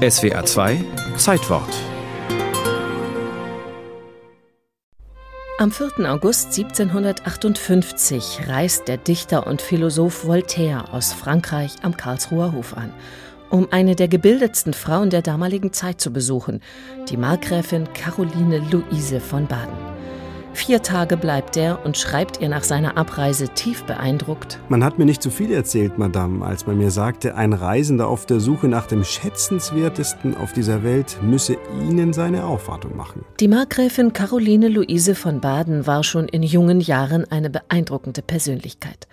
SWA 2 Zeitwort Am 4. August 1758 reist der Dichter und Philosoph Voltaire aus Frankreich am Karlsruher Hof an, um eine der gebildetsten Frauen der damaligen Zeit zu besuchen, die Markgräfin Caroline Luise von Baden. Vier Tage bleibt er und schreibt ihr nach seiner Abreise tief beeindruckt. Man hat mir nicht zu viel erzählt, Madame, als man mir sagte, ein Reisender auf der Suche nach dem Schätzenswertesten auf dieser Welt müsse Ihnen seine Aufwartung machen. Die Markgräfin Caroline Luise von Baden war schon in jungen Jahren eine beeindruckende Persönlichkeit.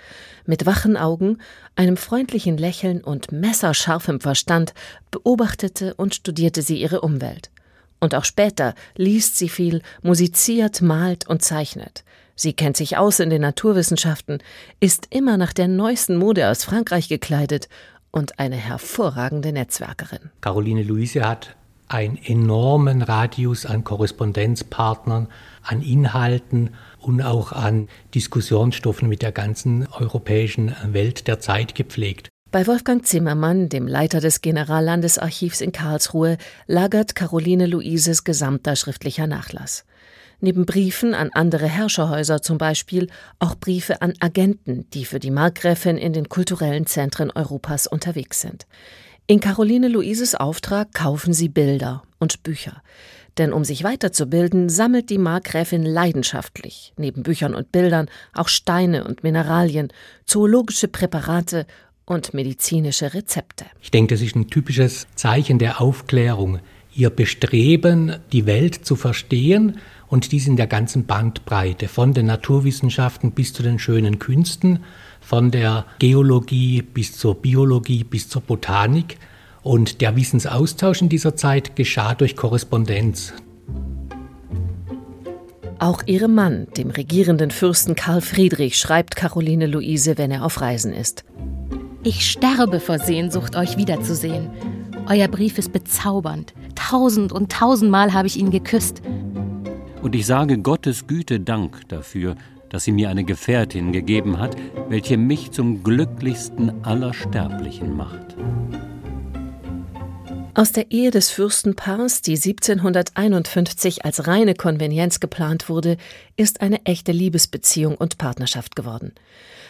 Mit wachen Augen, einem freundlichen Lächeln und messerscharfem Verstand beobachtete und studierte sie ihre Umwelt. Und auch später liest sie viel, musiziert, malt und zeichnet. Sie kennt sich aus in den Naturwissenschaften, ist immer nach der neuesten Mode aus Frankreich gekleidet und eine hervorragende Netzwerkerin. Caroline Luise hat einen enormen Radius an Korrespondenzpartnern, an Inhalten und auch an Diskussionsstoffen mit der ganzen europäischen Welt der Zeit gepflegt. Bei Wolfgang Zimmermann, dem Leiter des Generallandesarchivs in Karlsruhe, lagert Caroline Luises gesamter schriftlicher Nachlass. Neben Briefen an andere Herrscherhäuser zum Beispiel auch Briefe an Agenten, die für die Markgräfin in den kulturellen Zentren Europas unterwegs sind. In Caroline Luises Auftrag kaufen sie Bilder und Bücher. Denn um sich weiterzubilden, sammelt die Markgräfin leidenschaftlich, neben Büchern und Bildern, auch Steine und Mineralien, zoologische Präparate und medizinische Rezepte. Ich denke, das ist ein typisches Zeichen der Aufklärung. Ihr Bestreben, die Welt zu verstehen und dies in der ganzen Bandbreite, von den Naturwissenschaften bis zu den schönen Künsten, von der Geologie bis zur Biologie bis zur Botanik. Und der Wissensaustausch in dieser Zeit geschah durch Korrespondenz. Auch ihrem Mann, dem regierenden Fürsten Karl Friedrich, schreibt Caroline Luise, wenn er auf Reisen ist. Ich sterbe vor Sehnsucht, euch wiederzusehen. Euer Brief ist bezaubernd. Tausend und tausendmal habe ich ihn geküsst. Und ich sage Gottes Güte Dank dafür, dass sie mir eine Gefährtin gegeben hat, welche mich zum glücklichsten aller Sterblichen macht. Aus der Ehe des Fürstenpaars, die 1751 als reine Konvenienz geplant wurde, ist eine echte Liebesbeziehung und Partnerschaft geworden.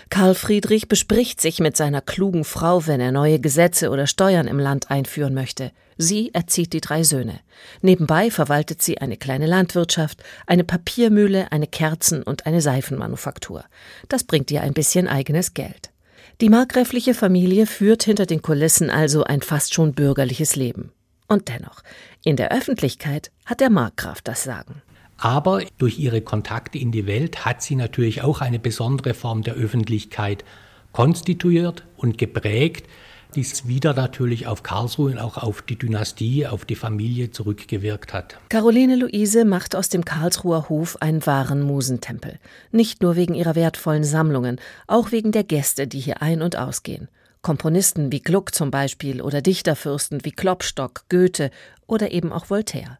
Karl Friedrich bespricht sich mit seiner klugen Frau, wenn er neue Gesetze oder Steuern im Land einführen möchte. Sie erzieht die drei Söhne. Nebenbei verwaltet sie eine kleine Landwirtschaft, eine Papiermühle, eine Kerzen- und eine Seifenmanufaktur. Das bringt ihr ein bisschen eigenes Geld. Die markgräfliche Familie führt hinter den Kulissen also ein fast schon bürgerliches Leben. Und dennoch, in der Öffentlichkeit hat der Markgraf das Sagen. Aber durch ihre Kontakte in die Welt hat sie natürlich auch eine besondere Form der Öffentlichkeit konstituiert und geprägt, die wieder natürlich auf Karlsruhe und auch auf die Dynastie, auf die Familie zurückgewirkt hat. Caroline Luise macht aus dem Karlsruher Hof einen wahren Musentempel. Nicht nur wegen ihrer wertvollen Sammlungen, auch wegen der Gäste, die hier ein- und ausgehen. Komponisten wie Gluck zum Beispiel oder Dichterfürsten wie Klopstock, Goethe oder eben auch Voltaire.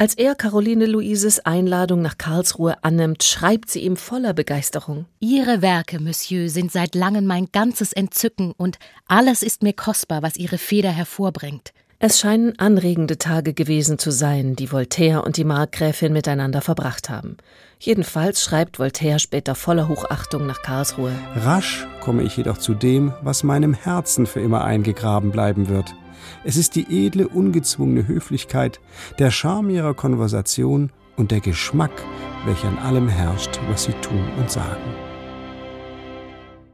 Als er Caroline Luises Einladung nach Karlsruhe annimmt, schreibt sie ihm voller Begeisterung. Ihre Werke, Monsieur, sind seit langem mein ganzes Entzücken und alles ist mir kostbar, was Ihre Feder hervorbringt. Es scheinen anregende Tage gewesen zu sein, die Voltaire und die Markgräfin miteinander verbracht haben. Jedenfalls schreibt Voltaire später voller Hochachtung nach Karlsruhe. Rasch komme ich jedoch zu dem, was meinem Herzen für immer eingegraben bleiben wird. Es ist die edle, ungezwungene Höflichkeit, der Charme ihrer Konversation und der Geschmack, welcher an allem herrscht, was sie tun und sagen.